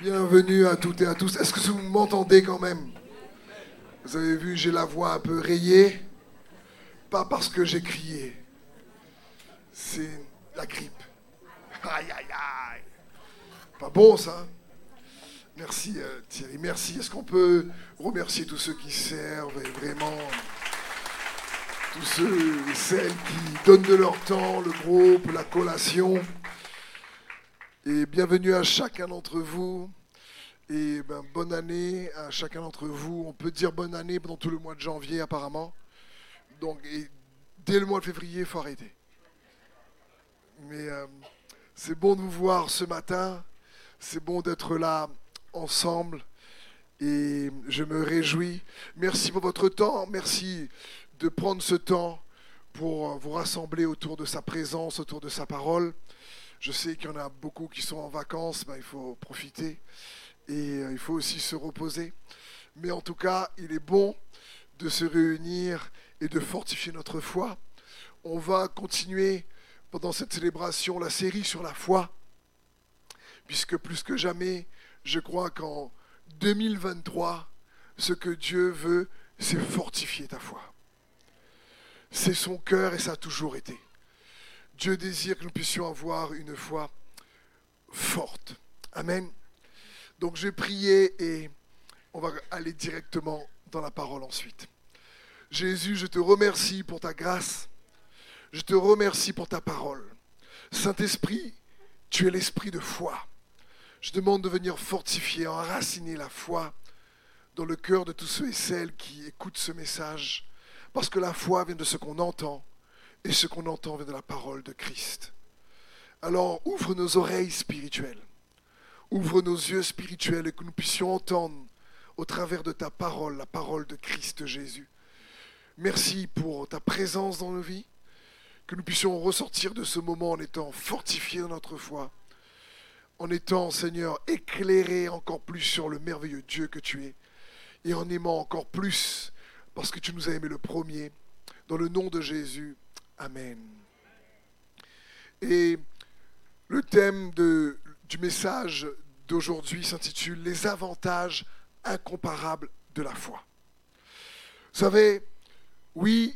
Bienvenue à toutes et à tous. Est-ce que vous m'entendez quand même? Vous avez vu, j'ai la voix un peu rayée. Pas parce que j'ai crié. C'est la grippe. Aïe, aïe, aïe. Pas bon ça Merci euh, Thierry, merci. Est-ce qu'on peut remercier tous ceux qui servent et vraiment tous ceux et celles qui donnent de leur temps, le groupe, la collation? Et bienvenue à chacun d'entre vous. Et ben, bonne année à chacun d'entre vous. On peut dire bonne année pendant tout le mois de janvier apparemment. Donc dès le mois de février, il faut arrêter. Mais euh, c'est bon de vous voir ce matin. C'est bon d'être là ensemble. Et je me réjouis. Merci pour votre temps. Merci de prendre ce temps pour vous rassembler autour de sa présence, autour de sa parole. Je sais qu'il y en a beaucoup qui sont en vacances, ben, il faut profiter et euh, il faut aussi se reposer. Mais en tout cas, il est bon de se réunir et de fortifier notre foi. On va continuer pendant cette célébration la série sur la foi, puisque plus que jamais, je crois qu'en 2023, ce que Dieu veut, c'est fortifier ta foi. C'est son cœur et ça a toujours été. Dieu désire que nous puissions avoir une foi forte. Amen. Donc j'ai prié et on va aller directement dans la parole ensuite. Jésus, je te remercie pour ta grâce. Je te remercie pour ta parole. Saint-Esprit, tu es l'esprit de foi. Je demande de venir fortifier, enraciner la foi dans le cœur de tous ceux et celles qui écoutent ce message parce que la foi vient de ce qu'on entend, et ce qu'on entend vient de la parole de Christ. Alors ouvre nos oreilles spirituelles, ouvre nos yeux spirituels et que nous puissions entendre au travers de ta parole la parole de Christ Jésus. Merci pour ta présence dans nos vies, que nous puissions ressortir de ce moment en étant fortifiés dans notre foi, en étant, Seigneur, éclairés encore plus sur le merveilleux Dieu que tu es, et en aimant encore plus parce que tu nous as aimés le premier. Dans le nom de Jésus, Amen. Et le thème du message d'aujourd'hui s'intitule Les avantages incomparables de la foi. Vous savez, oui,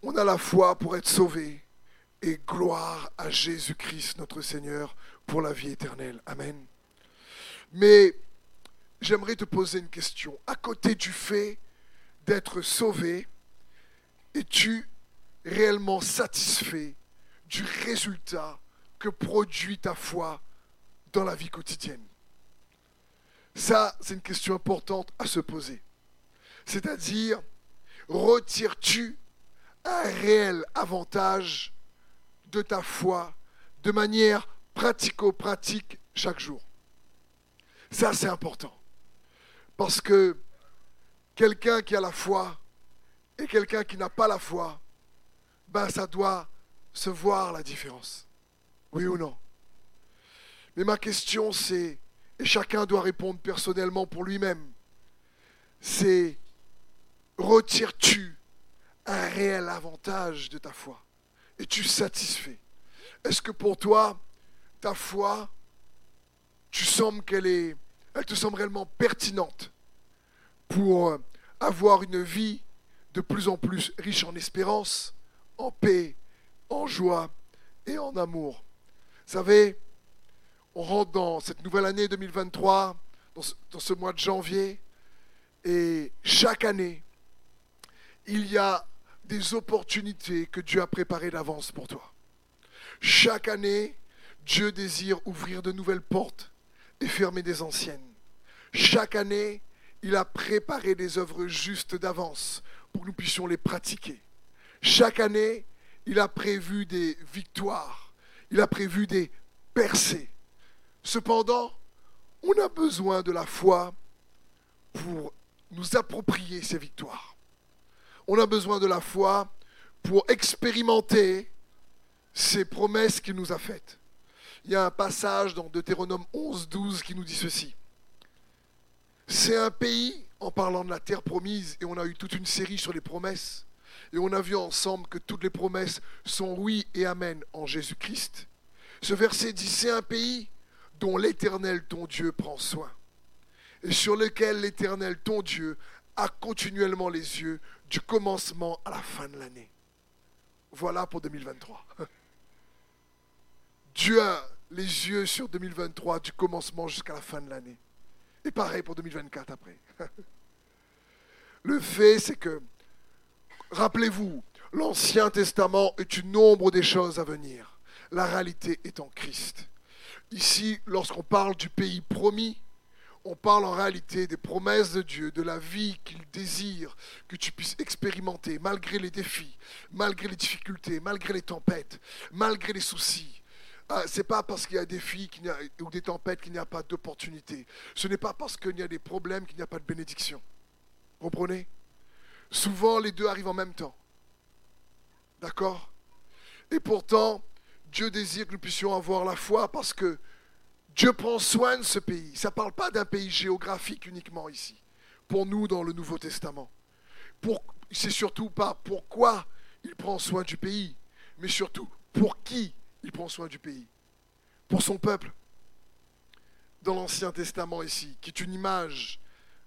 on a la foi pour être sauvé et gloire à Jésus-Christ notre Seigneur pour la vie éternelle. Amen. Mais j'aimerais te poser une question. À côté du fait d'être sauvé, es-tu réellement satisfait du résultat que produit ta foi dans la vie quotidienne Ça, c'est une question importante à se poser. C'est-à-dire, retires-tu un réel avantage de ta foi de manière pratico-pratique chaque jour? Ça, c'est important. Parce que quelqu'un qui a la foi et quelqu'un qui n'a pas la foi, ben ça doit se voir la différence. Oui ou non? Mais ma question c'est, et chacun doit répondre personnellement pour lui-même, c'est retires-tu un réel avantage de ta foi? Es-tu satisfait? Est-ce que pour toi, ta foi, tu sembles qu'elle est, elle te semble réellement pertinente pour euh, avoir une vie de plus en plus riche en espérance, en paix, en joie et en amour. Vous savez, on rentre dans cette nouvelle année 2023, dans ce, dans ce mois de janvier, et chaque année, il y a des opportunités que Dieu a préparées d'avance pour toi. Chaque année, Dieu désire ouvrir de nouvelles portes et fermer des anciennes. Chaque année, il a préparé des œuvres justes d'avance pour que nous puissions les pratiquer. Chaque année, il a prévu des victoires, il a prévu des percées. Cependant, on a besoin de la foi pour nous approprier ces victoires. On a besoin de la foi pour expérimenter ces promesses qu'il nous a faites. Il y a un passage dans Deutéronome 11, 12 qui nous dit ceci. C'est un pays, en parlant de la terre promise, et on a eu toute une série sur les promesses, et on a vu ensemble que toutes les promesses sont oui et amen en Jésus-Christ. Ce verset dit, c'est un pays dont l'Éternel ton Dieu prend soin, et sur lequel l'Éternel ton Dieu a continuellement les yeux du commencement à la fin de l'année. Voilà pour 2023. Dieu a les yeux sur 2023 du commencement jusqu'à la fin de l'année. Et pareil pour 2024 après. Le fait, c'est que, rappelez-vous, l'Ancien Testament est une nombre des choses à venir. La réalité est en Christ. Ici, lorsqu'on parle du pays promis, on parle en réalité des promesses de Dieu, de la vie qu'il désire que tu puisses expérimenter malgré les défis, malgré les difficultés, malgré les tempêtes, malgré les soucis. Ah, Ce n'est pas parce qu'il y a des défis ou des tempêtes qu'il n'y a pas d'opportunité. Ce n'est pas parce qu'il y a des problèmes qu'il n'y a pas de bénédiction. Comprenez? Souvent, les deux arrivent en même temps. D'accord? Et pourtant, Dieu désire que nous puissions avoir la foi parce que Dieu prend soin de ce pays. Ça ne parle pas d'un pays géographique uniquement ici, pour nous dans le Nouveau Testament. C'est surtout pas pourquoi il prend soin du pays, mais surtout pour qui il prend soin du pays. Pour son peuple. Dans l'Ancien Testament ici, qui est une image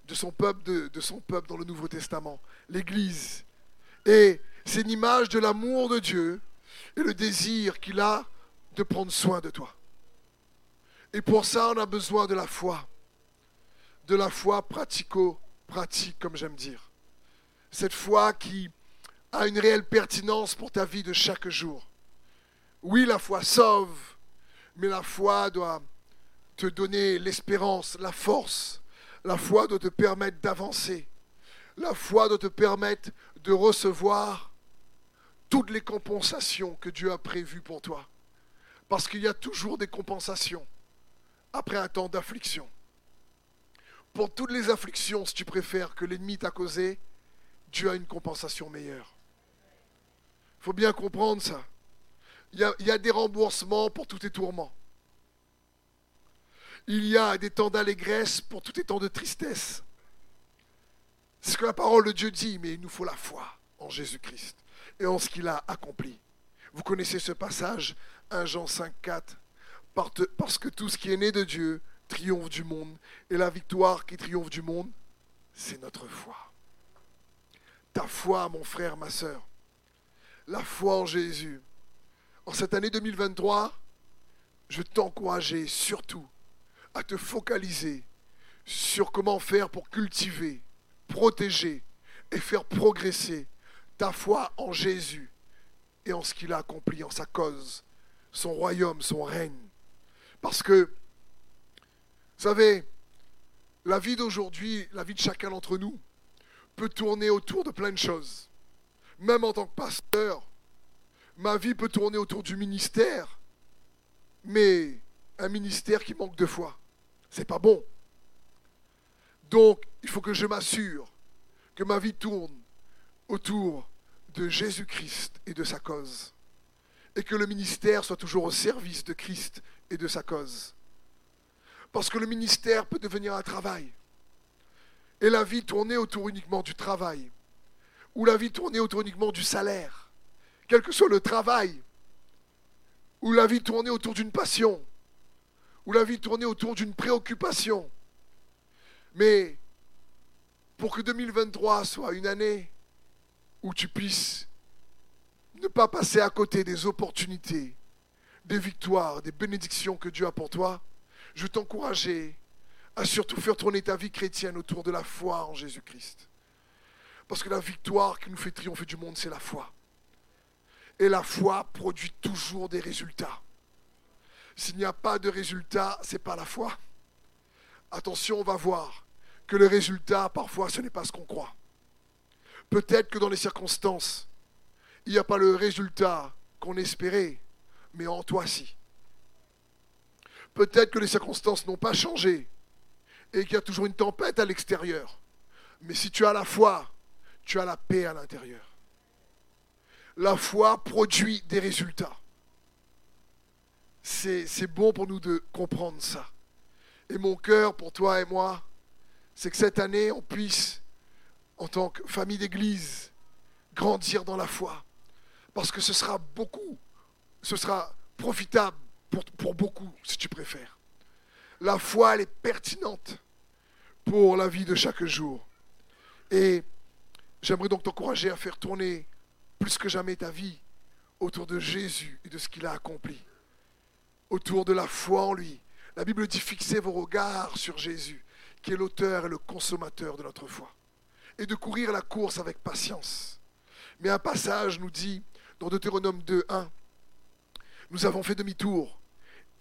de son peuple, de son peuple dans le Nouveau Testament, l'Église. Et c'est une image de l'amour de Dieu et le désir qu'il a de prendre soin de toi. Et pour ça, on a besoin de la foi. De la foi pratico-pratique, comme j'aime dire. Cette foi qui a une réelle pertinence pour ta vie de chaque jour. Oui, la foi sauve, mais la foi doit te donner l'espérance, la force. La foi doit te permettre d'avancer. La foi doit te permettre de recevoir toutes les compensations que Dieu a prévues pour toi. Parce qu'il y a toujours des compensations après un temps d'affliction. Pour toutes les afflictions, si tu préfères, que l'ennemi t'a causé, Dieu a une compensation meilleure. Il faut bien comprendre ça. Il y, a, il y, a, des remboursements pour tous tes tourments. Il y a des temps d'allégresse pour tous tes temps de tristesse. C'est ce que la parole de Dieu dit, mais il nous faut la foi en Jésus-Christ et en ce qu'il a accompli. Vous connaissez ce passage, 1 Jean 5, 4 parce que tout ce qui est né de Dieu triomphe du monde. Et la victoire qui triomphe du monde, c'est notre foi. Ta foi, mon frère, ma soeur. La foi en Jésus. En cette année 2023, je t'encourager surtout à te focaliser sur comment faire pour cultiver, protéger et faire progresser ta foi en Jésus et en ce qu'il a accompli, en sa cause, son royaume, son règne. Parce que, vous savez, la vie d'aujourd'hui, la vie de chacun d'entre nous, peut tourner autour de plein de choses. Même en tant que pasteur, ma vie peut tourner autour du ministère, mais un ministère qui manque de foi. C'est pas bon. Donc, il faut que je m'assure que ma vie tourne autour de Jésus-Christ et de sa cause. Et que le ministère soit toujours au service de Christ et de sa cause. Parce que le ministère peut devenir un travail. Et la vie tournée autour uniquement du travail. Ou la vie tournée autour uniquement du salaire. Quel que soit le travail. Ou la vie tournée autour d'une passion. Ou la vie tournée autour d'une préoccupation. Mais pour que 2023 soit une année où tu puisses ne pas passer à côté des opportunités des victoires, des bénédictions que Dieu a pour toi, je veux t'encourager à surtout faire tourner ta vie chrétienne autour de la foi en Jésus-Christ. Parce que la victoire qui nous fait triompher du monde, c'est la foi. Et la foi produit toujours des résultats. S'il n'y a pas de résultats, ce n'est pas la foi. Attention, on va voir que le résultat, parfois, ce n'est pas ce qu'on croit. Peut-être que dans les circonstances, il n'y a pas le résultat qu'on espérait, mais en toi si. Peut-être que les circonstances n'ont pas changé et qu'il y a toujours une tempête à l'extérieur. Mais si tu as la foi, tu as la paix à l'intérieur. La foi produit des résultats. C'est bon pour nous de comprendre ça. Et mon cœur pour toi et moi, c'est que cette année, on puisse, en tant que famille d'église, grandir dans la foi. Parce que ce sera beaucoup ce sera profitable pour, beaucoup, si tu préfères. La foi, elle est pertinente pour la vie de chaque jour. Et j'aimerais donc t'encourager à faire tourner plus que jamais ta vie autour de Jésus et de ce qu'il a accompli, autour de la foi en lui. La Bible dit fixez vos regards sur Jésus, qui est l'auteur et le consommateur de notre foi, et de courir la course avec patience. Mais un passage nous dit, dans Deutéronome 2, 1, nous avons fait demi-tour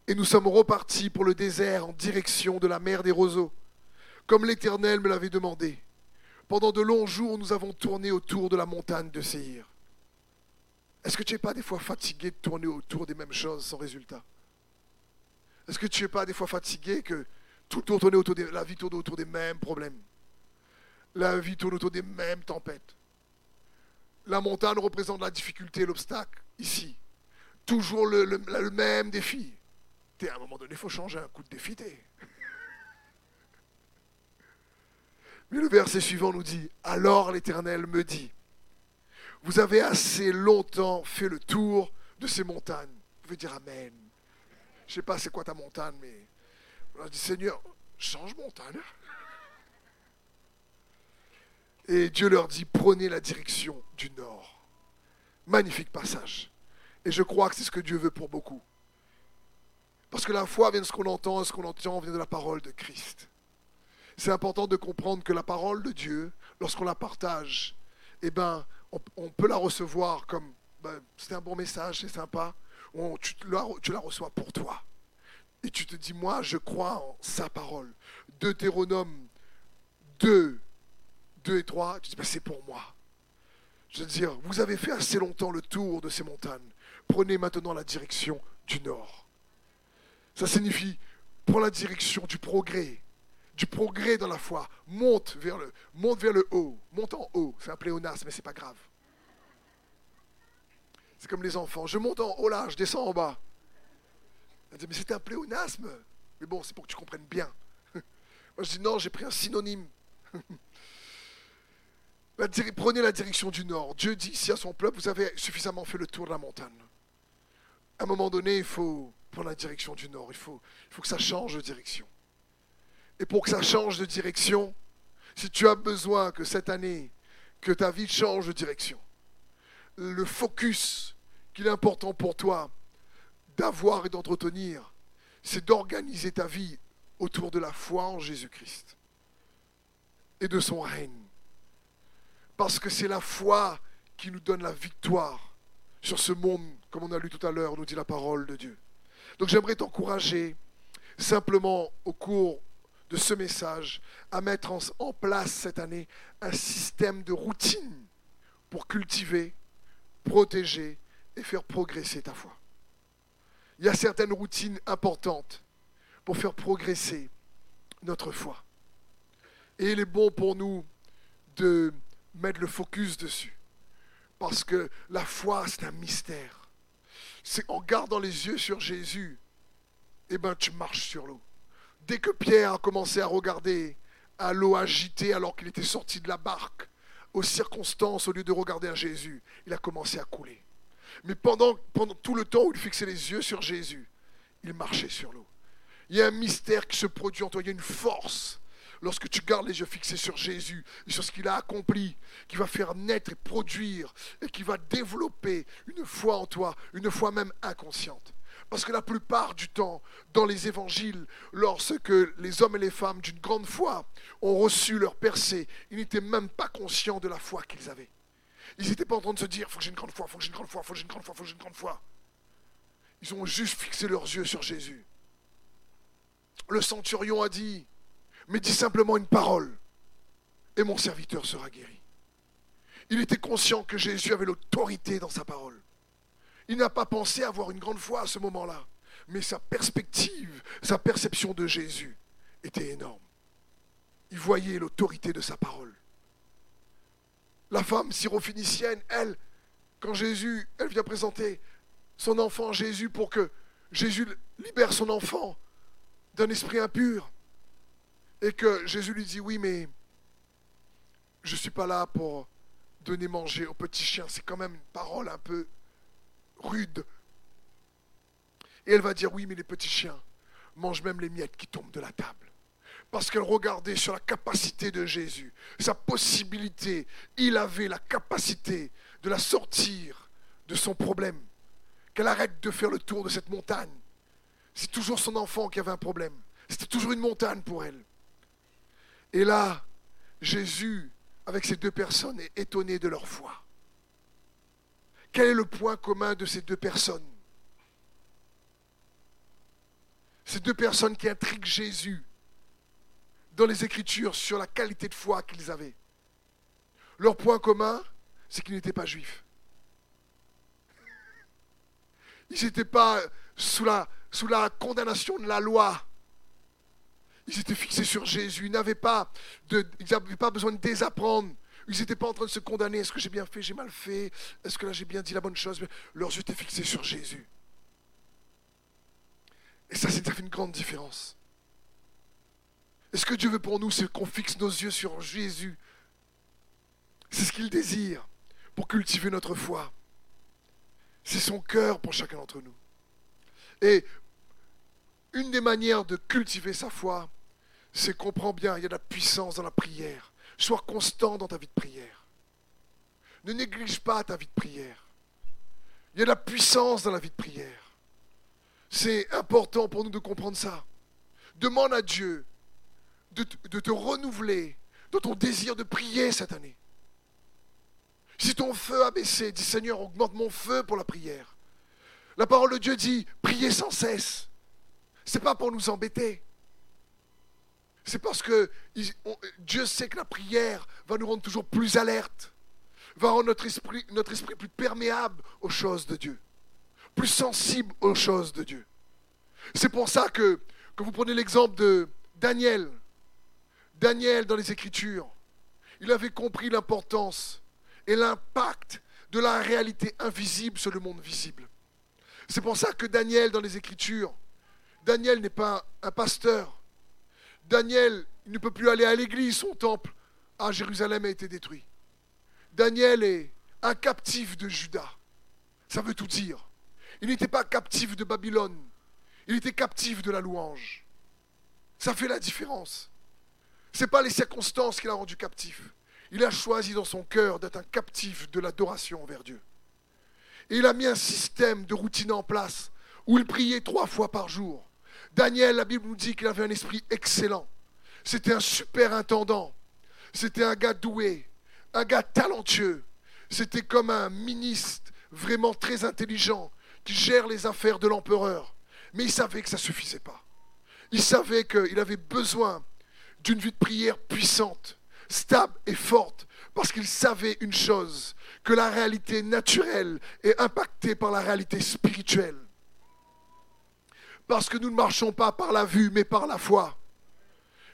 et nous sommes repartis pour le désert en direction de la mer des roseaux, comme l'Éternel me l'avait demandé. Pendant de longs jours, nous avons tourné autour de la montagne de Séhir. Est-ce que tu n'es pas des fois fatigué de tourner autour des mêmes choses sans résultat? Est-ce que tu n'es pas des fois fatigué que tout tourne autour la vie tourne autour des mêmes problèmes La vie tourne autour des mêmes tempêtes. La montagne représente la difficulté, l'obstacle, ici. Toujours le, le même défi. T'es à un moment donné, il faut changer un coup de défi. Mais le verset suivant nous dit, alors l'Éternel me dit, vous avez assez longtemps fait le tour de ces montagnes. Vous pouvez dire Amen. Je ne sais pas c'est quoi ta montagne, mais je dis Seigneur, change montagne. Et Dieu leur dit, prenez la direction du nord. Magnifique passage. Et je crois que c'est ce que Dieu veut pour beaucoup. Parce que la foi vient de ce qu'on entend, et ce qu'on entend vient de la parole de Christ. C'est important de comprendre que la parole de Dieu, lorsqu'on la partage, eh ben, on, peut la recevoir comme ben, c'est un bon message, c'est sympa. tu, la, tu la reçois pour toi. Et tu te dis, moi, je crois en sa parole. Deutéronome 2, 2 et 3, tu dis, ben, c'est pour moi. Je veux dire, vous avez fait assez longtemps le tour de ces montagnes. Prenez maintenant la direction du nord. Ça signifie, prends la direction du progrès, du progrès dans la foi. Monte vers le, monte vers le haut, monte en haut. C'est un pléonasme, mais c'est pas grave. C'est comme les enfants. Je monte en haut là, je descends en bas. Dit, mais c'est un pléonasme. Mais bon, c'est pour que tu comprennes bien. Moi, je dis non, j'ai pris un synonyme. prenez la direction du nord. Dieu dit ici à son peuple, vous avez suffisamment fait le tour de la montagne. À un moment donné, il faut prendre la direction du nord. Il faut que ça change de direction. Et pour que ça change de direction, si tu as besoin que cette année, que ta vie change de direction, le focus qu'il est important pour toi d'avoir et d'entretenir, c'est d'organiser ta vie autour de la foi en Jésus-Christ et de son règne. Parce que c'est la foi qui nous donne la victoire sur ce monde, comme on a lu tout à l'heure, nous dit la parole de Dieu. Donc j'aimerais t'encourager simplement au cours de ce message à mettre en, place cette année un système de routine pour cultiver, protéger et faire progresser ta foi. Il y a certaines routines importantes pour faire progresser notre foi. Et il est bon pour nous de mettre le focus dessus. Parce que la foi, c'est un mystère. C'est en gardant les yeux sur Jésus, eh ben, tu marches sur l'eau. Dès que Pierre a commencé à regarder à l'eau agitée alors qu'il était sorti de la barque, aux circonstances, au lieu de regarder à Jésus, il a commencé à couler. Mais pendant, tout le temps où il fixait les yeux sur Jésus, il marchait sur l'eau. Il y a un mystère qui se produit en toi, il y a une force lorsque tu gardes les yeux fixés sur Jésus et sur ce qu'il a accompli, qui va faire naître et produire et qui va développer une foi en toi, une foi même inconsciente. Parce que la plupart du temps, dans les évangiles, lorsque les hommes et les femmes d'une grande foi ont reçu leur percée, ils n'étaient même pas conscients de la foi qu'ils avaient. Ils n'étaient pas en train de se dire, faut que j'ai une grande foi, faut que j'ai une grande foi, faut que j'ai une grande foi, faut que j'ai une grande foi. Ils ont juste fixé leurs yeux sur Jésus. Le centurion a dit, mais dis simplement une parole, et mon serviteur sera guéri. Il était conscient que Jésus avait l'autorité dans sa parole. Il n'a pas pensé avoir une grande foi à ce moment-là, mais sa perspective, sa perception de Jésus était énorme. Il voyait l'autorité de sa parole. La femme syrophénicienne, elle, quand Jésus, elle vient présenter son enfant Jésus pour que Jésus libère son enfant d'un esprit impur, et que Jésus lui dit, oui, mais je ne suis pas là pour donner manger aux petits chiens. C'est quand même une parole un peu rude. Et elle va dire, oui, mais les petits chiens mange même les miettes qui tombent de la table. Parce qu'elle regardait sur la capacité de Jésus, sa possibilité. Il avait la capacité de la sortir de son problème. Qu'elle arrête de faire le tour de cette montagne. C'est toujours son enfant qui avait un problème. C'était toujours une montagne pour elle. Et là, Jésus, avec ces deux personnes, est étonné de leur foi. Quel est le point commun de ces deux personnes? Ces deux personnes qui intriguent Jésus dans les Écritures sur la qualité de foi qu'ils avaient. Leur point commun, c'est qu'ils n'étaient pas juifs. Ils n'étaient pas sous la, condamnation de la loi. Ils étaient fixés sur Jésus. Ils n'avaient pas, pas besoin de désapprendre. Ils n'étaient pas en train de se condamner. Est-ce que j'ai bien fait, j'ai mal fait Est-ce que là j'ai bien dit la bonne chose? Leurs yeux étaient fixés sur Jésus. Et ça, ça fait une grande différence. Et ce que Dieu veut pour nous, c'est qu'on fixe nos yeux sur Jésus. C'est ce qu'il désire pour cultiver notre foi. C'est son cœur pour chacun d'entre nous. Et une des manières de cultiver sa foi, c'est comprends bien, il y a de la puissance dans la prière. Sois constant dans ta vie de prière. Ne néglige pas ta vie de prière. Il y a de la puissance dans la vie de prière. C'est important pour nous de comprendre ça. Demande à Dieu de, te renouveler dans ton désir de prier cette année. Si ton feu a baissé, dis Seigneur, augmente mon feu pour la prière. La parole de Dieu dit priez sans cesse. Ce n'est pas pour nous embêter. C'est parce que Dieu sait que la prière va nous rendre toujours plus alertes, va rendre notre esprit, notre esprit plus perméable aux choses de Dieu, plus sensible aux choses de Dieu. C'est pour ça que, que vous prenez l'exemple de Daniel. Daniel dans les Écritures, il avait compris l'importance et l'impact de la réalité invisible sur le monde visible. C'est pour ça que Daniel dans les Écritures, Daniel n'est pas un pasteur. Daniel il ne peut plus aller à l'église, son temple à Jérusalem a été détruit. Daniel est un captif de Juda. Ça veut tout dire. Il n'était pas captif de Babylone. Il était captif de la louange. Ça fait la différence. Ce n'est pas les circonstances qui l'ont rendu captif. Il a choisi dans son cœur d'être un captif de l'adoration envers Dieu. Et il a mis un système de routine en place où il priait trois fois par jour. Daniel, la Bible nous dit qu'il avait un esprit excellent. C'était un super intendant. C'était un gars doué, un gars talentueux. C'était comme un ministre vraiment très intelligent qui gère les affaires de l'empereur. Mais il savait que ça ne suffisait pas. Il savait qu'il avait besoin d'une vie de prière puissante, stable et forte, parce qu'il savait une chose, que la réalité naturelle est impactée par la réalité spirituelle. Parce que nous ne marchons pas par la vue, mais par la foi.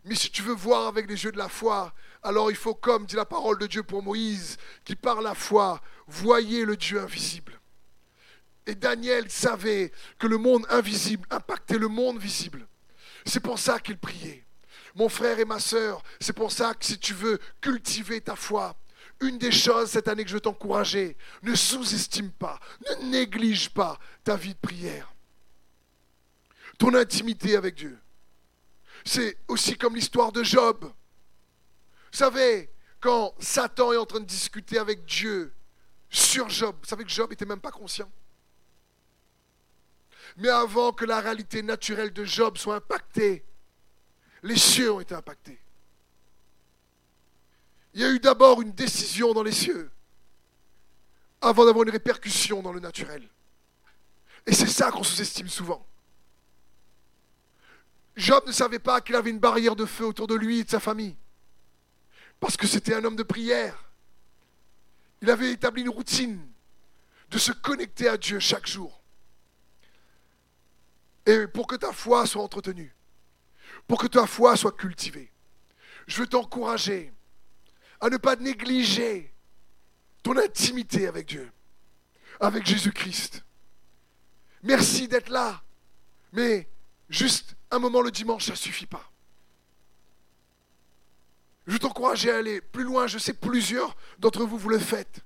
Mais si tu veux voir avec les yeux de la foi, alors il faut, comme dit la parole de Dieu pour Moïse, qui par la foi, voyez le Dieu invisible. Et Daniel savait que le monde invisible impactait le monde visible. C'est pour ça qu'il priait. Mon frère et ma sœur, c'est pour ça que si tu veux cultiver ta foi, une des choses cette année que je veux t'encourager, ne sous-estime pas, ne néglige pas ta vie de prière ton intimité avec Dieu. C'est aussi comme l'histoire de Job. Vous savez, quand Satan est en train de discuter avec Dieu sur Job, vous savez que Job n'était même pas conscient. Mais avant que la réalité naturelle de Job soit impactée, les cieux ont été impactés. Il y a eu d'abord une décision dans les cieux avant d'avoir une répercussion dans le naturel. Et c'est ça qu'on sous-estime souvent. Job ne savait pas qu'il avait une barrière de feu autour de lui et de sa famille. Parce que c'était un homme de prière. Il avait établi une routine de se connecter à Dieu chaque jour. Et pour que ta foi soit entretenue, pour que ta foi soit cultivée, je veux t'encourager à ne pas négliger ton intimité avec Dieu, avec Jésus-Christ. Merci d'être là, mais juste un moment le dimanche, ça ne suffit pas. Je t'encourage à aller plus loin. Je sais plusieurs d'entre vous, vous le faites.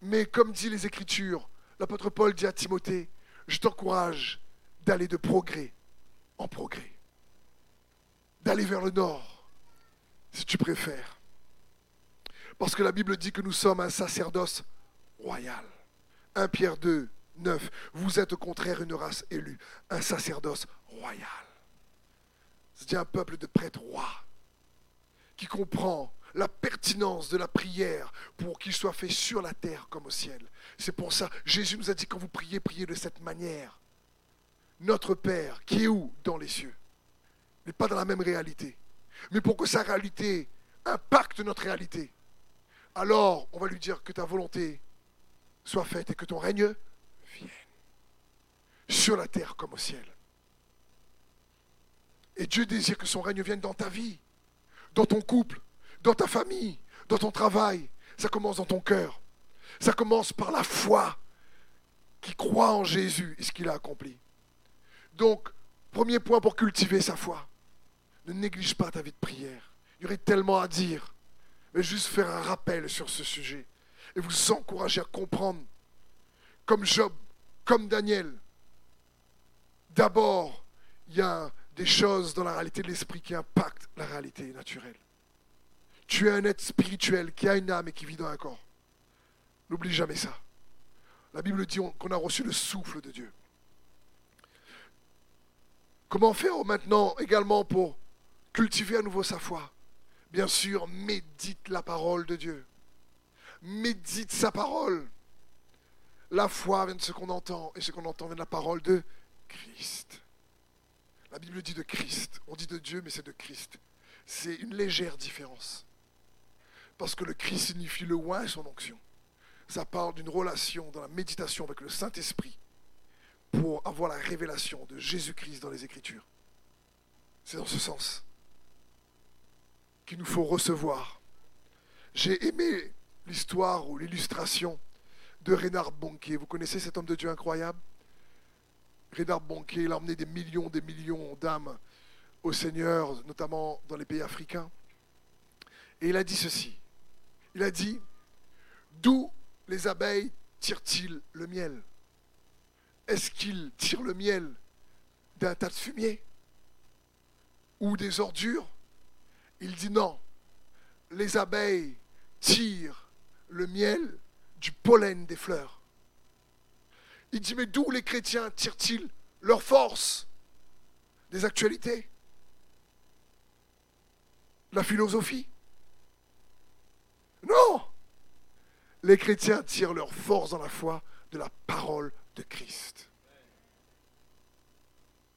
Mais comme dit les Écritures, l'apôtre Paul dit à Timothée, je t'encourage d'aller de progrès en progrès, d'aller vers le nord, si tu préfères. Parce que la Bible dit que nous sommes un sacerdoce royal. 1 Pierre 2, 9. Vous êtes au contraire une race élue, un sacerdoce royal. C'est un peuple de prêtres rois qui comprend la pertinence de la prière pour qu'il soit fait sur la terre comme au ciel. C'est pour ça, Jésus nous a dit quand vous priez, priez de cette manière. Notre Père, qui est où Dans les cieux. Mais pas dans la même réalité. Mais pour que sa réalité impacte notre réalité, alors on va lui dire que ta volonté soit faite et que ton règne vienne. Sur la terre comme au ciel. Et Dieu désire que son règne vienne dans ta vie, dans ton couple, dans ta famille, dans ton travail. Ça commence dans ton cœur. Ça commence par la foi qui croit en Jésus et ce qu'il a accompli. Donc, premier point pour cultiver sa foi. Ne néglige pas ta vie de prière. Il y aurait tellement à dire. Mais juste faire un rappel sur ce sujet. Et vous encourager à comprendre, comme Job, comme Daniel. D'abord, il y a des choses dans la réalité de l'esprit qui impactent la réalité naturelle. Tu es un être spirituel qui a une âme et qui vit dans un corps. N'oublie jamais ça. La Bible dit qu'on a reçu le souffle de Dieu. Comment faire maintenant également pour cultiver à nouveau sa foi? Bien sûr, médite la parole de Dieu. Médite sa parole. La foi vient de ce qu'on entend, et ce qu'on entend vient de la parole de Christ. La Bible dit de Christ. On dit de Dieu, mais c'est de Christ. C'est une légère différence. Parce que le Christ signifie le oin et son onction. Ça parle d'une relation dans la méditation avec le Saint-Esprit pour avoir la révélation de Jésus-Christ dans les Écritures. C'est dans ce sens qu'il nous faut recevoir. J'ai aimé l'histoire ou l'illustration de Rénard Bonquet. Vous connaissez cet homme de Dieu incroyable? Rénard Bonquet, il a emmené des millions, des millions d'âmes au Seigneur, notamment dans les pays africains. Et il a dit ceci. Il a dit, d'où les abeilles tirent-ils le miel? Est-ce qu'ils tirent le miel d'un tas de fumier Ou des ordures? Il dit non. Les abeilles tirent le miel du pollen des fleurs. Il dit, mais d'où les chrétiens tirent-ils leur force Des actualités? La philosophie? Non Les chrétiens tirent leur force dans la foi de la parole de Christ.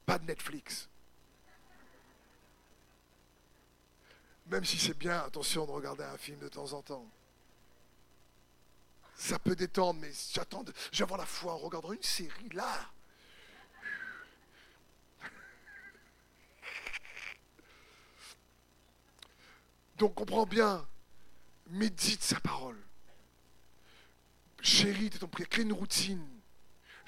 Pas de Netflix. Même si c'est bien, attention de regarder un film de temps en temps. Ça peut détendre, mais j'attends, je la foi en regardant une série là. Donc comprends bien, Médite sa parole. Chérie, ton prière, crée une routine.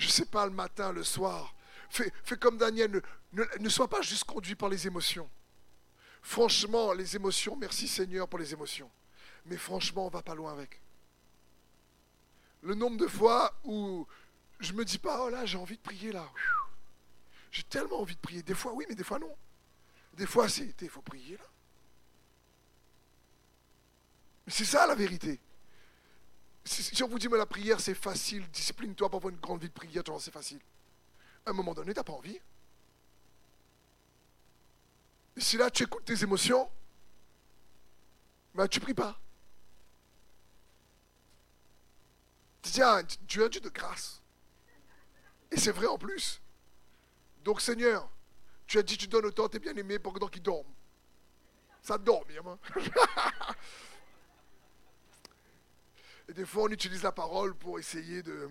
Je ne sais pas, le matin, le soir. Fais, comme Daniel, ne, sois pas juste conduit par les émotions. Franchement, les émotions, merci Seigneur pour les émotions. Mais franchement, on va pas loin avec. Le nombre de fois où je me dis pas, oh là, j'ai envie de prier là. J'ai tellement envie de prier. Des fois oui, mais des fois non. Des fois c'est, il faut prier là. C'est ça la vérité. Si on vous dit, mais la prière c'est facile, discipline-toi pour avoir une grande vie de prière, vois, c'est facile. À un moment donné, tu n'as pas envie. Et si là tu écoutes tes émotions, ben, tu pries pas. Tu dis, ah, es un Dieu de grâce. Et c'est vrai en plus. Donc Seigneur, tu as dit tu donnes autant tes bien-aimés pendant qu'ils dorment. Ça dort, hein. Et des fois, on utilise la parole pour essayer de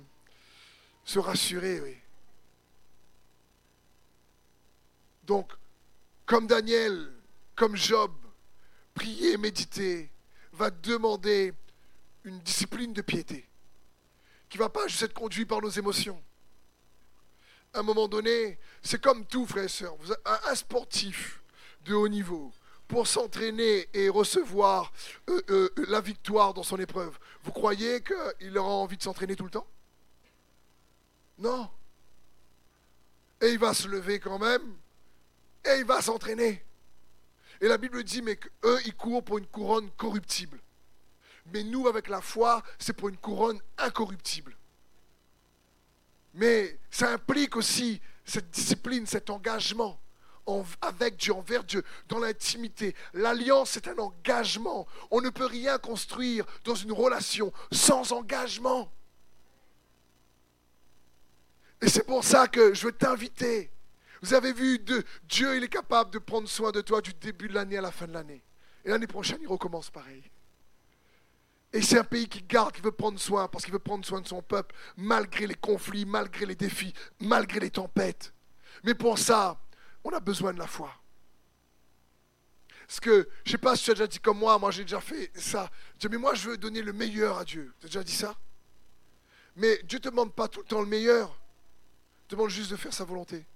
se rassurer. Donc, comme Daniel, comme Job, prier méditer va demander une discipline de piété qui ne va pas juste être conduit par nos émotions. À un moment donné, c'est comme tout, frères et sœurs. Un sportif de haut niveau, pour s'entraîner et recevoir euh, euh, la victoire dans son épreuve, vous croyez qu'il aura envie de s'entraîner tout le temps? Non. Et il va se lever quand même et il va s'entraîner. Et la Bible dit, mais qu'eux, ils courent pour une couronne corruptible. Mais nous, avec la foi, c'est pour une couronne incorruptible. Mais ça implique aussi cette discipline, cet engagement avec Dieu, envers Dieu, dans l'intimité. L'alliance, c'est un engagement. On ne peut rien construire dans une relation sans engagement. Et c'est pour ça que je veux t'inviter. Vous avez vu, Dieu, il est capable de prendre soin de toi du début de l'année à la fin de l'année. Et l'année prochaine, il recommence pareil. Et c'est un pays qui garde, qui veut prendre soin, parce qu'il veut prendre soin de son peuple, malgré les conflits, malgré les défis, malgré les tempêtes. Mais pour ça, on a besoin de la foi. Parce que, je ne sais pas si tu as déjà dit comme moi, moi j'ai déjà fait ça. mais moi je veux donner le meilleur à Dieu. Tu as déjà dit ça? Mais Dieu ne te demande pas tout le temps le meilleur. Il te demande juste de faire sa volonté.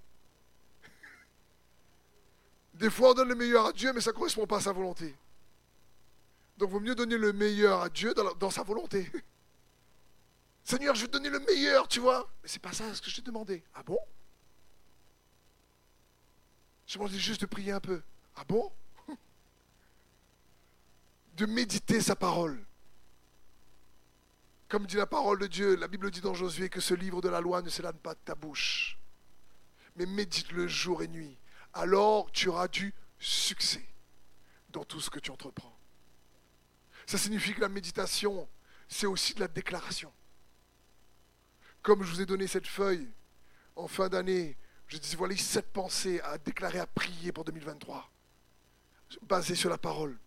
Des fois on donne le meilleur à Dieu, mais ça ne correspond pas à sa volonté. Donc il vaut mieux donner le meilleur à Dieu dans, sa volonté. Seigneur, je veux donner le meilleur, tu vois. Mais c'est pas ça ce que je t'ai demandé. Ah bon? Je demandais juste de prier un peu. Ah bon? De méditer sa parole. Comme dit la parole de Dieu, la Bible dit dans Josué que ce livre de la loi ne s'éloigne pas de ta bouche. Mais médite-le jour et nuit. Alors tu auras du succès dans tout ce que tu entreprends. Ça signifie que la méditation, c'est aussi de la déclaration. Comme je vous ai donné cette feuille en fin d'année, je dis voilà sept pensées à déclarer, à prier pour 2023, basées sur la parole.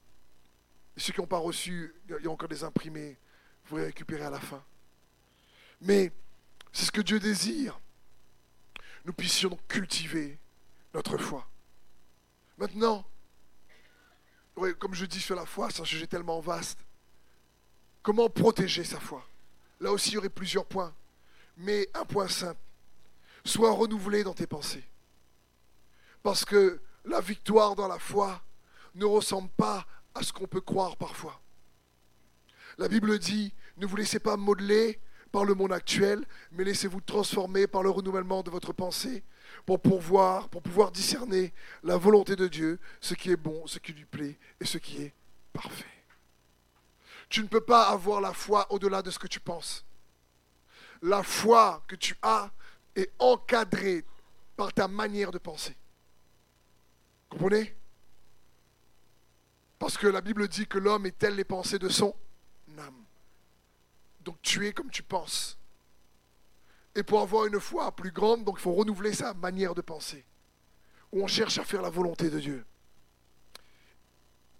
Et ceux qui n'ont pas reçu, il y a encore des imprimés, vous les récupérer à la fin. Mais c'est ce que Dieu désire. Nous puissions cultiver notre foi. Maintenant, comme je dis sur la foi, c'est un sujet tellement vaste. Comment protéger sa foi? Là aussi, il y aurait plusieurs points. Mais un point simple. Sois renouvelé dans tes pensées. Parce que la victoire dans la foi ne ressemble pas à ce qu'on peut croire parfois. La Bible dit, ne vous laissez pas modeler par le monde actuel, mais laissez-vous transformer par le renouvellement de votre pensée pour pouvoir, pour pouvoir discerner la volonté de Dieu, ce qui est bon, ce qui lui plaît et ce qui est parfait. Tu ne peux pas avoir la foi au-delà de ce que tu penses. La foi que tu as est encadrée par ta manière de penser. Comprenez? Parce que la Bible dit que l'homme est tel les pensées de son âme. Donc tu es comme tu penses. Et pour avoir une foi plus grande, donc il faut renouveler sa manière de penser. Où on cherche à faire la volonté de Dieu.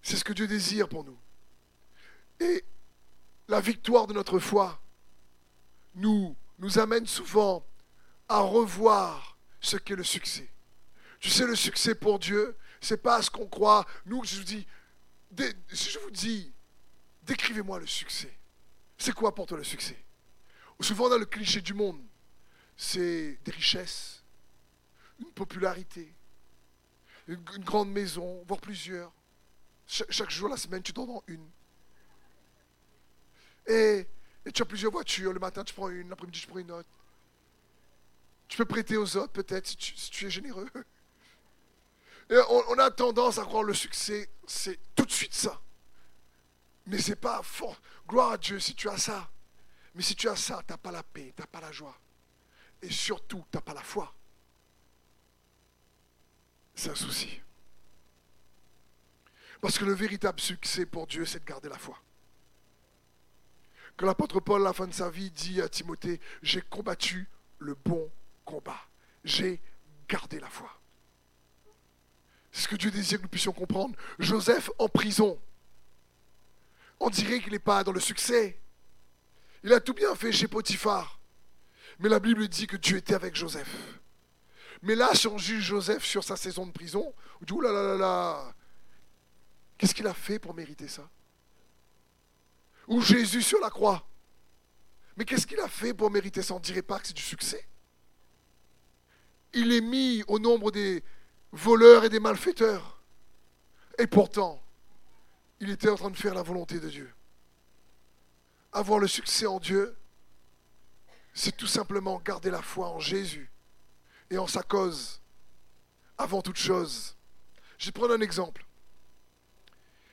C'est ce que Dieu désire pour nous. Et la victoire de notre foi nous, nous amène souvent à revoir ce qu'est le succès. Tu sais, le succès pour Dieu, c'est pas ce qu'on croit. Nous, je vous dis, si je vous dis, décrivez-moi le succès. C'est quoi pour toi le succès? Souvent, on a le cliché du monde c'est des richesses, une popularité, une, grande maison, voire plusieurs. chaque jour, la semaine, tu t'en dans une. Et, tu as plusieurs voitures. Le matin, tu prends une, l'après-midi, tu prends une autre. Tu peux prêter aux autres, peut-être, si tu, es généreux. On, a tendance à croire le succès, c'est tout de suite ça. Mais c'est pas fort. Gloire à Dieu si tu as ça. Mais si tu as ça, tu n'as pas la paix, tu n'as pas la joie et surtout, tu n'as pas la foi. C'est un souci. Parce que le véritable succès pour Dieu, c'est de garder la foi. Quand l'apôtre Paul, à la fin de sa vie, dit à Timothée, j'ai combattu le bon combat. J'ai gardé la foi. C'est ce que Dieu désire que nous puissions comprendre. Joseph en prison. On dirait qu'il n'est pas dans le succès. Il a tout bien fait chez Potiphar. Mais la Bible dit que Dieu était avec Joseph. Mais là, si on juge Joseph sur sa saison de prison, on dit, là là là là, qu'est-ce qu'il a fait pour mériter ça? Ou Jésus sur la croix. Mais qu'est-ce qu'il a fait pour mériter ça? On ne dirait pas que c'est du succès. Il est mis au nombre des voleurs et des malfaiteurs. Et pourtant, il était en train de faire la volonté de Dieu. Avoir le succès en Dieu, c'est tout simplement garder la foi en Jésus et en sa cause, avant toute chose. Je vais prendre un exemple.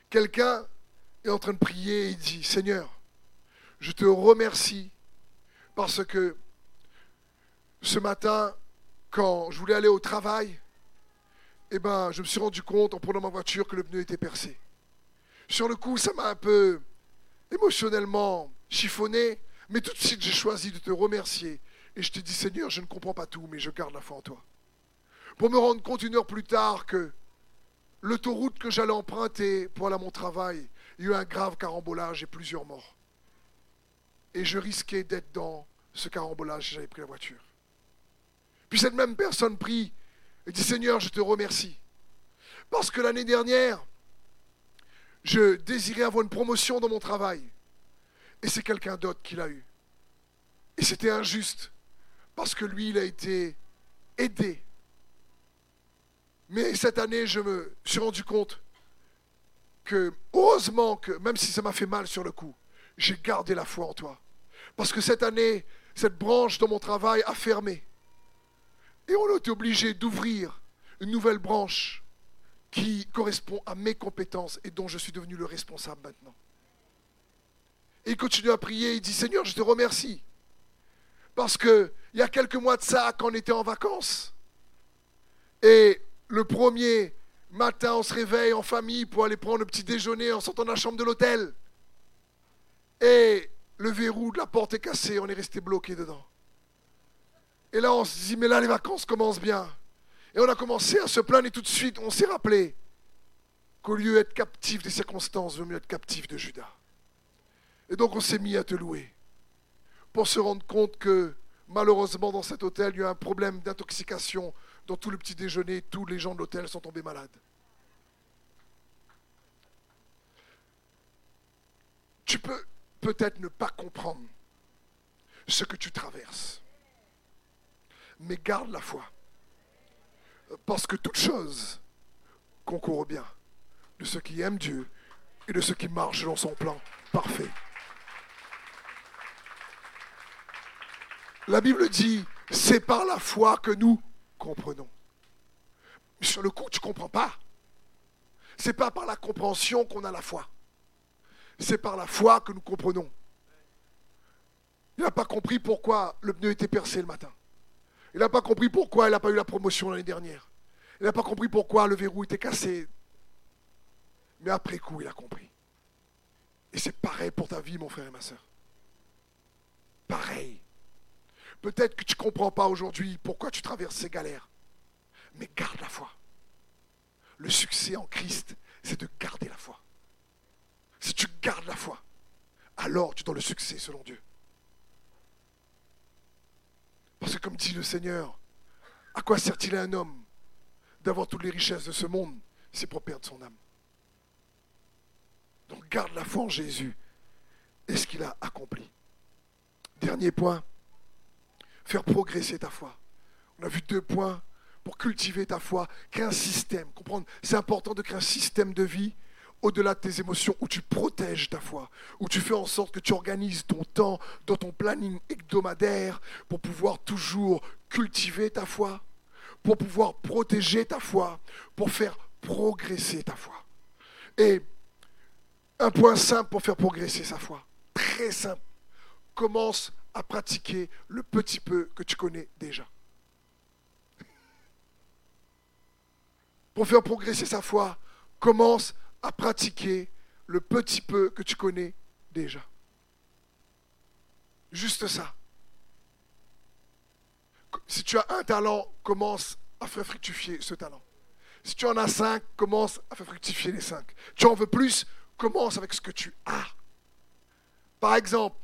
Quelqu'un est en train de prier et il dit, Seigneur, je te remercie parce que ce matin, quand je voulais aller au travail, eh ben, je me suis rendu compte en prenant ma voiture que le pneu était percé. Sur le coup, ça m'a un peu émotionnellement chiffonné, mais tout de suite, j'ai choisi de te remercier. Et je te dis, Seigneur, je ne comprends pas tout, mais je garde la foi en toi. Pour me rendre compte une heure plus tard que l'autoroute que j'allais emprunter pour aller à mon travail, il y a eu un grave carambolage et plusieurs morts. Et je risquais d'être dans ce carambolage si j'avais pris la voiture. Puis cette même personne prie et dit Seigneur, je te remercie. Parce que l'année dernière, je désirais avoir une promotion dans mon travail. Et c'est quelqu'un d'autre qui l'a eu. Et c'était injuste. Parce que lui, il a été aidé. Mais cette année, je me suis rendu compte que, heureusement que, même si ça m'a fait mal sur le coup, j'ai gardé la foi en toi. Parce que cette année, cette branche dans mon travail a fermé. Et on a été obligé d'ouvrir une nouvelle branche qui correspond à mes compétences et dont je suis devenu le responsable maintenant. Et il continue à prier, il dit Seigneur, je te remercie. Parce qu'il y a quelques mois de ça, quand on était en vacances, et le premier matin, on se réveille en famille pour aller prendre le petit déjeuner en sortant de la chambre de l'hôtel. Et le verrou de la porte est cassé, on est resté bloqué dedans. Et là, on se dit, mais là, les vacances commencent bien. Et on a commencé à se plaindre et tout de suite, on s'est rappelé qu'au lieu d'être captif des circonstances, il vaut mieux être captif de Judas. Et donc, on s'est mis à te louer pour se rendre compte que malheureusement, dans cet hôtel, il y a un problème d'intoxication. Dans tout le petit déjeuner, tous les gens de l'hôtel sont tombés malades. Tu peux peut-être ne pas comprendre ce que tu traverses mais garde la foi. Parce que toute chose concourt bien de ceux qui aiment Dieu et de ceux qui marchent dans son plan parfait. La Bible dit, c'est par la foi que nous comprenons. sur le coup, tu ne comprends pas. C'est pas par la compréhension qu'on a la foi. C'est par la foi que nous comprenons. Il n'a pas compris pourquoi le pneu était percé le matin. Il n'a pas compris pourquoi il n'a pas eu la promotion l'année dernière. Il n'a pas compris pourquoi le verrou était cassé. Mais après coup, il a compris. Et c'est pareil pour ta vie, mon frère et ma soeur. Pareil. Peut-être que tu ne comprends pas aujourd'hui pourquoi tu traverses ces galères. Mais garde la foi. Le succès en Christ, c'est de garder la foi. Si tu gardes la foi, alors tu as le succès selon Dieu. Parce que comme dit le Seigneur, à quoi sert-il à un homme d'avoir toutes les richesses de ce monde C'est pour perdre son âme? Donc garde la foi en Jésus et ce qu'il a accompli. Dernier point, faire progresser ta foi. On a vu deux points pour cultiver ta foi, créer un système. Comprendre, c'est important de créer un système de vie au-delà de tes émotions, où tu protèges ta foi, où tu fais en sorte que tu organises ton temps dans ton planning hebdomadaire pour pouvoir toujours cultiver ta foi, pour pouvoir protéger ta foi, pour faire progresser ta foi. Et un point simple pour faire progresser sa foi, très simple, commence à pratiquer le petit peu que tu connais déjà. Pour faire progresser sa foi, commence à pratiquer le petit peu que tu connais déjà. Juste ça. Si tu as un talent, commence à faire fructifier ce talent. Si tu en as cinq, commence à faire fructifier les cinq. Tu en veux plus, commence avec ce que tu as. Par exemple,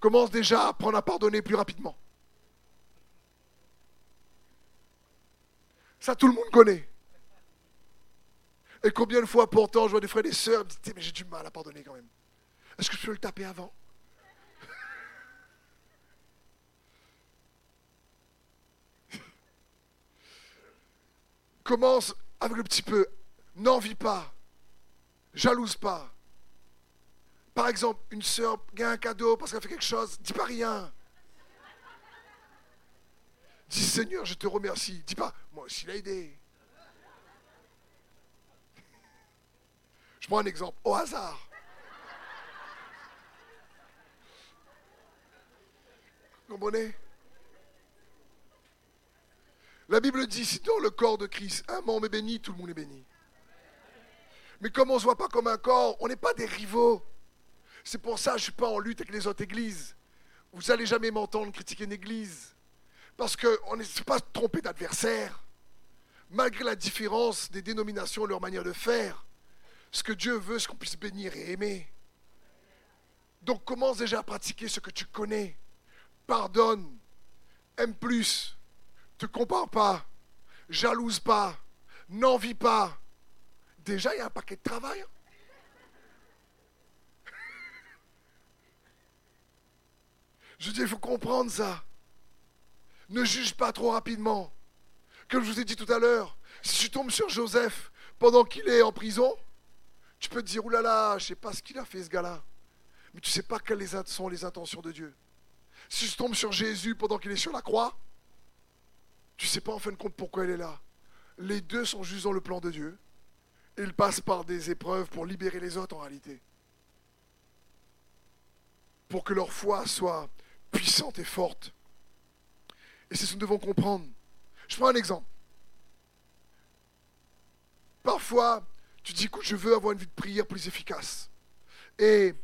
commence déjà à apprendre à pardonner plus rapidement. Ça, tout le monde connaît. Et combien de fois pourtant je vois des frères et des sœurs me disent Mais j'ai du mal à pardonner quand même. Est-ce que je peux le taper avant? Commence avec le petit peu. N'envie pas. Jalouse pas. Par exemple, une sœur gagne un cadeau parce qu'elle fait quelque chose, dis pas rien. Dis Seigneur, je te remercie. Dis pas, moi aussi l'ai aidé. Je prends un exemple, au hasard. Vous comprenez? La Bible dit, si dans le corps de Christ, un membre est béni, tout le monde est béni. Mais comme on ne se voit pas comme un corps, on n'est pas des rivaux. C'est pour ça que je ne suis pas en lutte avec les autres églises. Vous n'allez jamais m'entendre critiquer une église. Parce qu'on ne s'est pas trompé d'adversaire. Malgré la différence des dénominations et leur manière de faire, ce que Dieu veut, c'est qu'on puisse bénir et aimer. Donc commence déjà à pratiquer ce que tu connais. Pardonne, aime plus, te compare pas, jalouse pas, n'envie pas. Déjà, il y a un paquet de travail. Hein. Je dis, il faut comprendre ça. Ne juge pas trop rapidement. Comme je vous ai dit tout à l'heure, si tu tombes sur Joseph pendant qu'il est en prison, tu peux te dire, oulala, je ne sais pas ce qu'il a fait ce gars-là. Mais tu ne sais pas quelles sont les intentions de Dieu. Si tu tombes sur Jésus pendant qu'il est sur la croix, tu ne sais pas en fin de compte pourquoi il est là. Les deux sont juste dans le plan de Dieu. Ils passent par des épreuves pour libérer les autres en réalité. Pour que leur foi soit puissante et forte. Et c'est ce que nous devons comprendre. Je prends un exemple. Parfois, tu dis, écoute, je veux avoir une vie de prière plus efficace. Et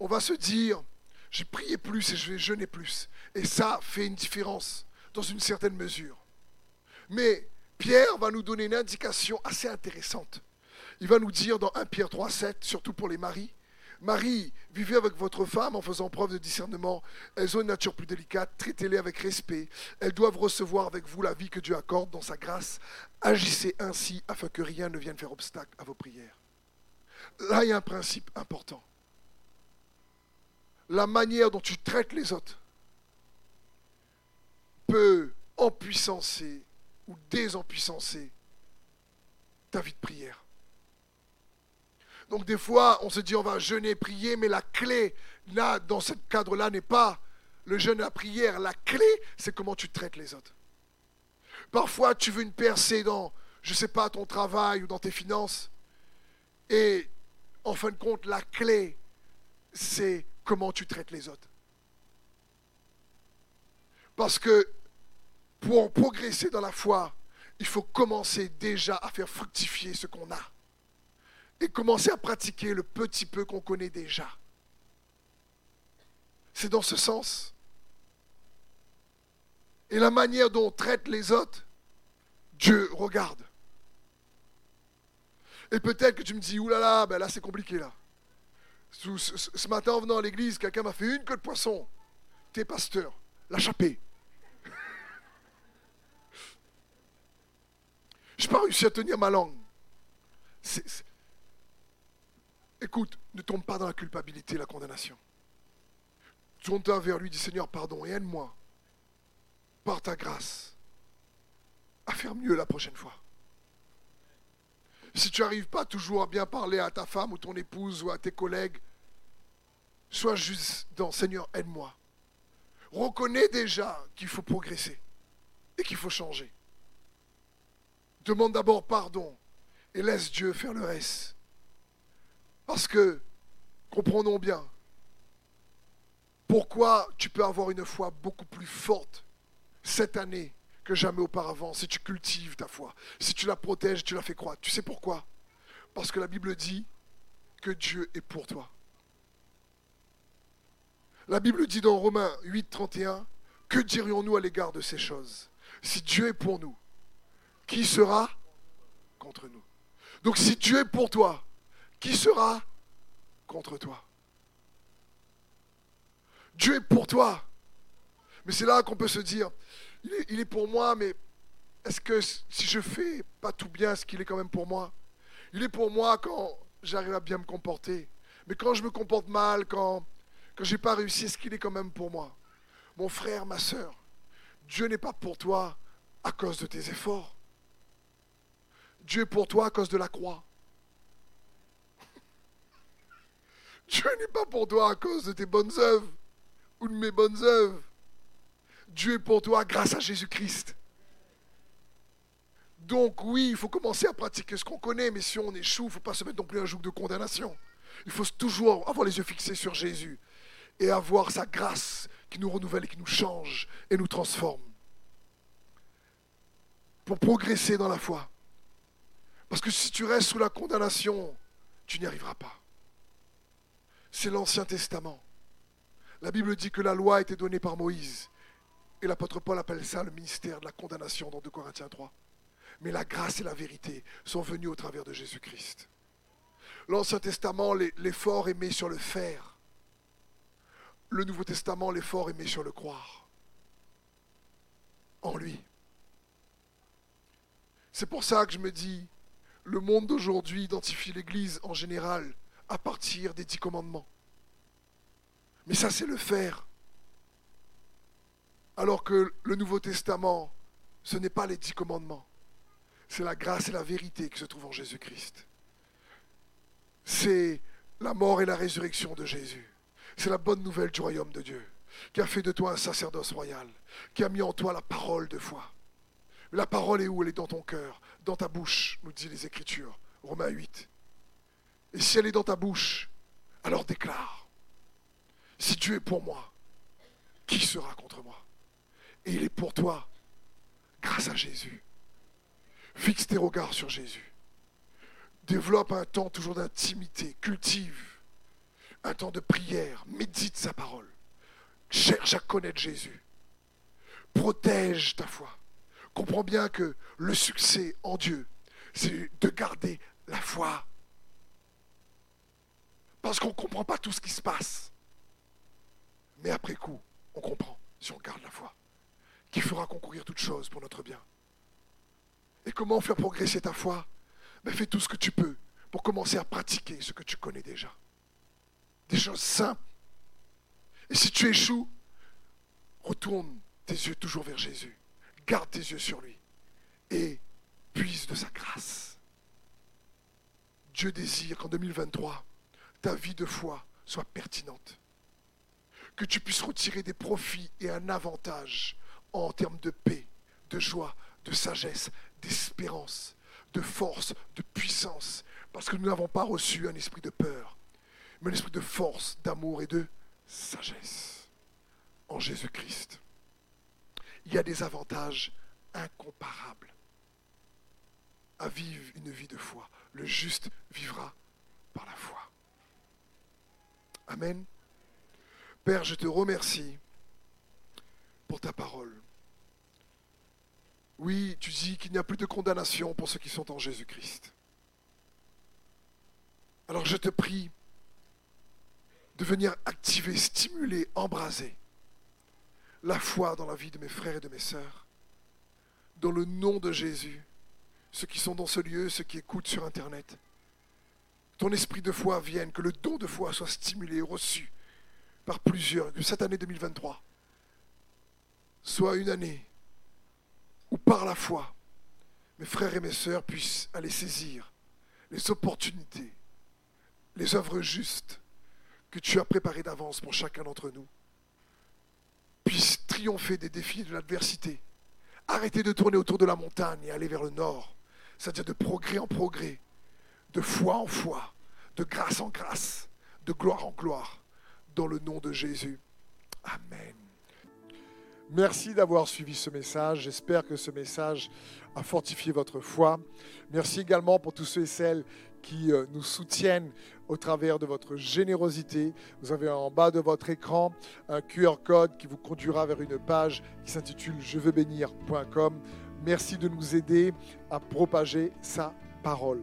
on va se dire, j'ai prié plus et je vais jeûner plus. Et ça fait une différence dans une certaine mesure. Mais Pierre va nous donner une indication assez intéressante. Il va nous dire dans 1 Pierre 3, 7, surtout pour les maris, Marie, vivez avec votre femme en faisant preuve de discernement. Elles ont une nature plus délicate, traitez-les avec respect. Elles doivent recevoir avec vous la vie que Dieu accorde dans sa grâce. Agissez ainsi afin que rien ne vienne faire obstacle à vos prières. Là, il y a un principe important. La manière dont tu traites les autres peut empuissancer ou désempuissancer ta vie de prière. Donc des fois, on se dit on va jeûner, prier, mais la clé, là, dans ce cadre-là, n'est pas le jeûne à prière. La clé, c'est comment tu traites les autres. Parfois, tu veux une percée dans, je ne sais pas, ton travail ou dans tes finances. Et en fin de compte, la clé, c'est comment tu traites les autres. Parce que pour progresser dans la foi, il faut commencer déjà à faire fructifier ce qu'on a et commencer à pratiquer le petit peu qu'on connaît déjà. C'est dans ce sens. Et la manière dont on traite les autres, Dieu regarde. Et peut-être que tu me dis, oulala, là ben là c'est compliqué là. Ce, matin en venant à l'église, quelqu'un m'a fait une queue de poisson. T'es pasteur, la chapée. Je n'ai pas réussi à tenir ma langue. C'est, Écoute, ne tombe pas dans la culpabilité, la condamnation. Tourne-toi vers lui, dis Seigneur, pardon, et aide-moi, par ta grâce, à faire mieux la prochaine fois. Si tu n'arrives pas toujours à bien parler à ta femme ou ton épouse ou à tes collègues, sois juste dans Seigneur, aide-moi. Reconnais déjà qu'il faut progresser et qu'il faut changer. Demande d'abord pardon et laisse Dieu faire le reste. Parce que, comprenons bien, pourquoi tu peux avoir une foi beaucoup plus forte cette année que jamais auparavant si tu cultives ta foi, si tu la protèges, tu la fais croître. Tu sais pourquoi? Parce que la Bible dit que Dieu est pour toi. La Bible dit dans Romains 8, 31, que dirions-nous à l'égard de ces choses? Si Dieu est pour nous, qui sera contre nous? Donc si Dieu est pour toi, qui sera contre toi? Dieu est pour toi. Mais c'est là qu'on peut se dire, il est, pour moi, mais est-ce que si je fais pas tout bien, est-ce qu'il est quand même pour moi? Il est pour moi quand j'arrive à bien me comporter. Mais quand je me comporte mal, quand, quand je n'ai pas réussi, est-ce qu'il est quand même pour moi? Mon frère, ma soeur, Dieu n'est pas pour toi à cause de tes efforts. Dieu est pour toi à cause de la croix. Dieu n'est pas pour toi à cause de tes bonnes œuvres ou de mes bonnes œuvres. Dieu est pour toi grâce à Jésus-Christ. Donc oui, il faut commencer à pratiquer ce qu'on connaît, mais si on échoue, il ne faut pas se mettre non plus un joug de condamnation. Il faut toujours avoir les yeux fixés sur Jésus et avoir sa grâce qui nous renouvelle et qui nous change et nous transforme. Pour progresser dans la foi. Parce que si tu restes sous la condamnation, tu n'y arriveras pas. C'est l'Ancien Testament. La Bible dit que la loi été donnée par Moïse. Et l'apôtre Paul appelle ça le ministère de la condamnation dans 2 Corinthiens 3. Mais la grâce et la vérité sont venues au travers de Jésus-Christ. L'Ancien Testament, l'effort est mis sur le faire. Le Nouveau Testament, l'effort est mis sur le croire. En lui. C'est pour ça que je me dis, le monde d'aujourd'hui identifie l'Église en général à partir des dix commandements. Mais ça, c'est le faire. Alors que le Nouveau Testament, ce n'est pas les dix commandements. C'est la grâce et la vérité qui se trouvent en Jésus-Christ. C'est la mort et la résurrection de Jésus. C'est la bonne nouvelle du royaume de Dieu, qui a fait de toi un sacerdoce royal, qui a mis en toi la parole de foi. La parole est où? Elle est dans ton cœur dans ta bouche, nous dit les Écritures, Romains 8. Et si elle est dans ta bouche, alors déclare, si Dieu est pour moi, qui sera contre moi? Et il est pour toi, grâce à Jésus. Fixe tes regards sur Jésus. Développe un temps toujours d'intimité, cultive un temps de prière, médite sa parole. Cherche à connaître Jésus. Protège ta foi. Comprends bien que le succès en Dieu, c'est de garder la foi. Parce qu'on ne comprend pas tout ce qui se passe. Mais après coup, on comprend si on garde la foi. Qui fera concourir toutes choses pour notre bien. Et comment faire progresser ta foi? Ben, Fais tout ce que tu peux pour commencer à pratiquer ce que tu connais déjà. Des choses simples. Et si tu échoues, retourne tes yeux toujours vers Jésus. Garde tes yeux sur lui et puise de sa grâce. Dieu désire qu'en 2023, ta vie de foi soit pertinente. Que tu puisses retirer des profits et un avantage en termes de paix, de joie, de sagesse, d'espérance, de force, de puissance. Parce que nous n'avons pas reçu un esprit de peur, mais un esprit de force, d'amour et de sagesse en Jésus-Christ il y a des avantages incomparables à vivre une vie de foi. Le juste vivra par la foi. Amen. Père, je te remercie pour ta parole. Oui, tu dis qu'il n'y a plus de condamnation pour ceux qui sont en Jésus-Christ. Alors je te prie de venir activer, stimuler, embraser la foi dans la vie de mes frères et de mes sœurs. Dans le nom de Jésus, ceux qui sont dans ce lieu, ceux qui écoutent sur Internet, ton esprit de foi vienne, que le don de foi soit stimulé et reçu par plusieurs, que cette année 2023 soit une année où par la foi, mes frères et mes sœurs puissent aller saisir les opportunités, les œuvres justes que tu as préparées d'avance pour chacun d'entre nous puisse triompher des défis de l'adversité. Arrêtez de tourner autour de la montagne et aller vers le nord, c'est-à-dire de progrès en progrès, de foi en foi, de grâce en grâce, de gloire en gloire, dans le nom de Jésus. Amen. Merci d'avoir suivi ce message. J'espère que ce message a fortifié votre foi. Merci également pour tous ceux et celles qui euh, nous soutiennent au travers de votre générosité. Vous avez en bas de votre écran un QR code qui vous conduira vers une page qui s'intitule je veux bénir.com. Merci de nous aider à propager sa parole.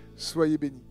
Soyez bénis.